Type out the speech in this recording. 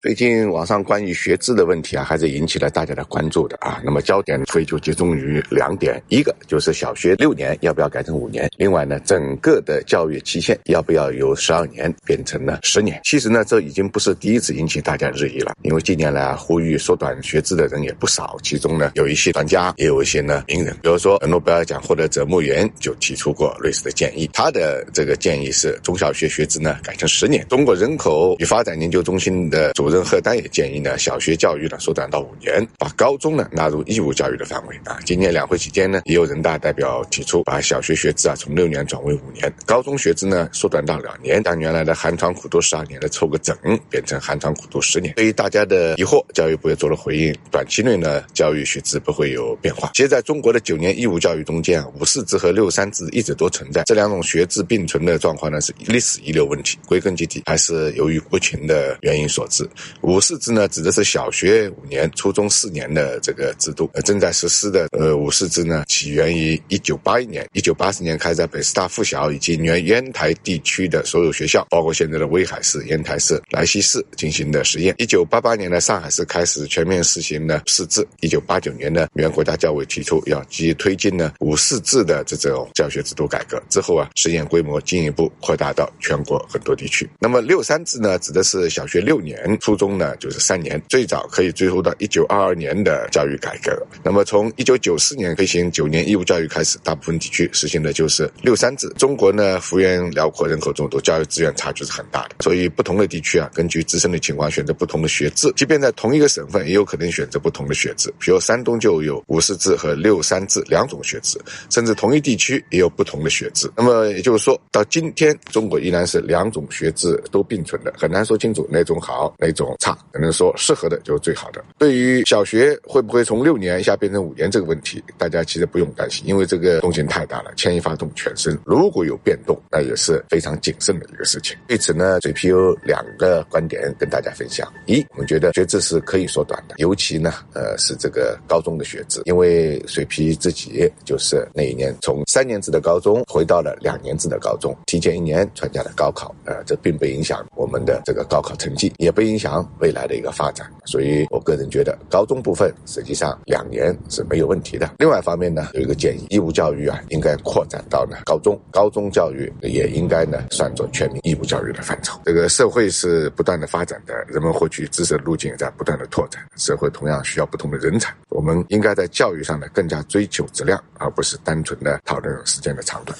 最近网上关于学制的问题啊，还是引起了大家的关注的啊。那么焦点所以就集中于两点，一个就是小学六年要不要改成五年，另外呢，整个的教育期限要不要由十二年变成了十年。其实呢，这已经不是第一次引起大家热议了，因为近年来啊，呼吁缩短学制的人也不少，其中呢，有一些专家，也有一些呢名人，比如说诺贝尔奖获得者莫言就提出过类似的建议。他的这个建议是，中小学学制呢改成十年。中国人口与发展研究中心的主。主任贺丹也建议呢，小学教育呢缩短到五年，把高中呢纳入义务教育的范围啊。今年两会期间呢，也有人大代表提出，把小学学制啊从六年转为五年，高中学制呢缩短到两年，将原来的寒窗苦读十二年的凑个整，变成寒窗苦读十年。对于大家的疑惑，教育部也做了回应，短期内呢教育学制不会有变化。其实，在中国的九年义务教育中间啊，五四制和六三制一直都存在，这两种学制并存的状况呢是历史遗留问题，归根结底还是由于国情的原因所致。五四制呢，指的是小学五年、初中四年的这个制度。呃，正在实施的呃五四制呢，起源于一九八一年，一九八四年开在北师大附小以及原烟台地区的所有学校，包括现在的威海市、烟台市、莱西市进行的实验。一九八八年呢，上海市开始全面实行了四制。一九八九年呢，原国家教委提出要积极推进呢五四制的这种教学制度改革。之后啊，实验规模进一步扩大到全国很多地区。那么六三制呢，指的是小学六年，初中呢。就是三年，最早可以追溯到一九二二年的教育改革。那么从一九九四年推行九年义务教育开始，大部分地区实行的就是六三制。中国呢幅员辽阔，人口众多，教育资源差距是很大的，所以不同的地区啊，根据自身的情况选择不同的学制。即便在同一个省份，也有可能选择不同的学制。比如山东就有五四制和六三制两种学制，甚至同一地区也有不同的学制。那么也就是说到今天，中国依然是两种学制都并存的，很难说清楚哪种好，哪种种差。只能说适合的就是最好的。对于小学会不会从六年一下变成五年这个问题，大家其实不用担心，因为这个动静太大了，牵一发动全身。如果有变动，那也是非常谨慎的一个事情。对此呢，嘴皮有两个观点跟大家分享：一，我们觉得学制是可以缩短的，尤其呢，呃，是这个高中的学制，因为水皮自己就是那一年从三年制的高中回到了两年制的高中，提前一年参加了高考，呃，这并不影响我们的这个高考成绩，也不影响未来。的一个发展，所以我个人觉得高中部分实际上两年是没有问题的。另外一方面呢，有一个建议，义务教育啊应该扩展到呢高中，高中教育也应该呢算作全民义务教育的范畴。这个社会是不断的发展的，人们获取知识的路径也在不断的拓展，社会同样需要不同的人才。我们应该在教育上呢更加追求质量，而不是单纯的讨论时间的长短。